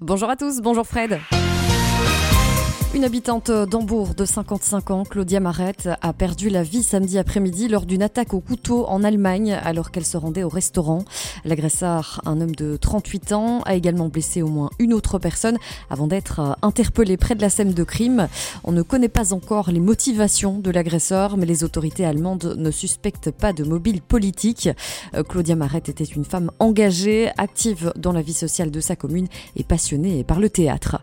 Bonjour à tous, bonjour Fred. Une habitante d'Hambourg de 55 ans, Claudia Marette, a perdu la vie samedi après-midi lors d'une attaque au couteau en Allemagne alors qu'elle se rendait au restaurant. L'agresseur, un homme de 38 ans, a également blessé au moins une autre personne avant d'être interpellé près de la scène de crime. On ne connaît pas encore les motivations de l'agresseur, mais les autorités allemandes ne suspectent pas de mobile politique. Claudia Marette était une femme engagée, active dans la vie sociale de sa commune et passionnée par le théâtre.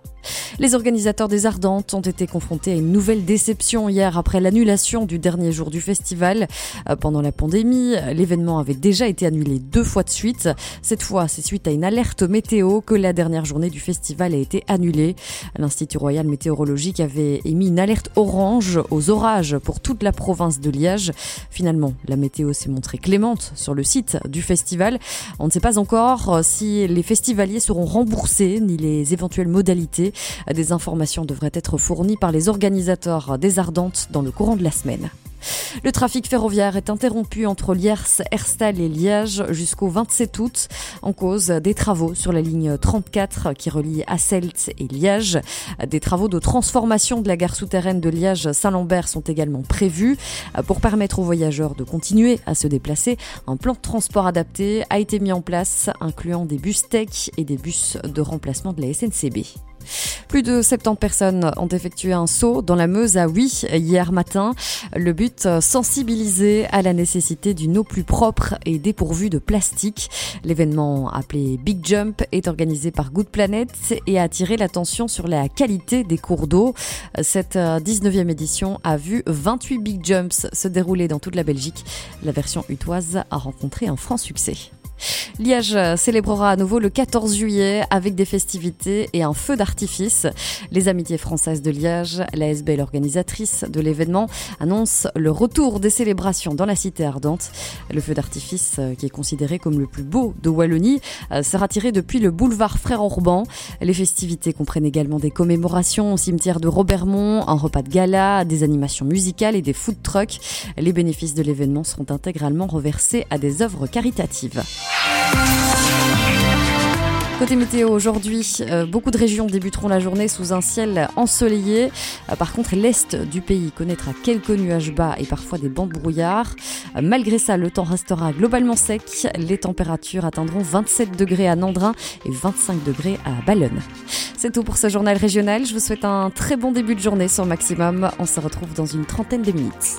Les organisateurs des Ardentes ont été confrontés à une nouvelle déception hier après l'annulation du dernier jour du festival. Euh, pendant la pandémie, l'événement avait déjà été annulé deux fois de suite. Cette fois, c'est suite à une alerte météo que la dernière journée du festival a été annulée. L'Institut royal météorologique avait émis une alerte orange aux orages pour toute la province de Liège. Finalement, la météo s'est montrée clémente sur le site du festival. On ne sait pas encore si les festivaliers seront remboursés ni les éventuelles modalités. Des informations devraient être fournies par les organisateurs des Ardentes dans le courant de la semaine. Le trafic ferroviaire est interrompu entre Liers, Herstal et Liège jusqu'au 27 août en cause des travaux sur la ligne 34 qui relie Asselt et Liège. Des travaux de transformation de la gare souterraine de Liège-Saint-Lambert sont également prévus. Pour permettre aux voyageurs de continuer à se déplacer, un plan de transport adapté a été mis en place, incluant des bus tech et des bus de remplacement de la SNCB. Plus de 70 personnes ont effectué un saut dans la Meuse à Oui hier matin. Le but, sensibiliser à la nécessité d'une eau plus propre et dépourvue de plastique. L'événement appelé Big Jump est organisé par Good Planet et a attiré l'attention sur la qualité des cours d'eau. Cette 19e édition a vu 28 Big Jumps se dérouler dans toute la Belgique. La version utoise a rencontré un franc succès. Liège célébrera à nouveau le 14 juillet avec des festivités et un feu d'artifice. Les Amitiés françaises de Liège, la SB, l'organisatrice de l'événement, annonce le retour des célébrations dans la cité ardente. Le feu d'artifice, euh, qui est considéré comme le plus beau de Wallonie, euh, sera tiré depuis le boulevard Frère Orban. Les festivités comprennent également des commémorations au cimetière de Robermont, un repas de gala, des animations musicales et des food trucks. Les bénéfices de l'événement seront intégralement reversés à des œuvres caritatives. Côté météo, aujourd'hui, euh, beaucoup de régions débuteront la journée sous un ciel ensoleillé. Euh, par contre, l'est du pays connaîtra quelques nuages bas et parfois des bancs de brouillard. Euh, malgré ça, le temps restera globalement sec. Les températures atteindront 27 degrés à Nandrin et 25 degrés à Ballonne. C'est tout pour ce journal régional. Je vous souhaite un très bon début de journée sur Maximum. On se retrouve dans une trentaine de minutes.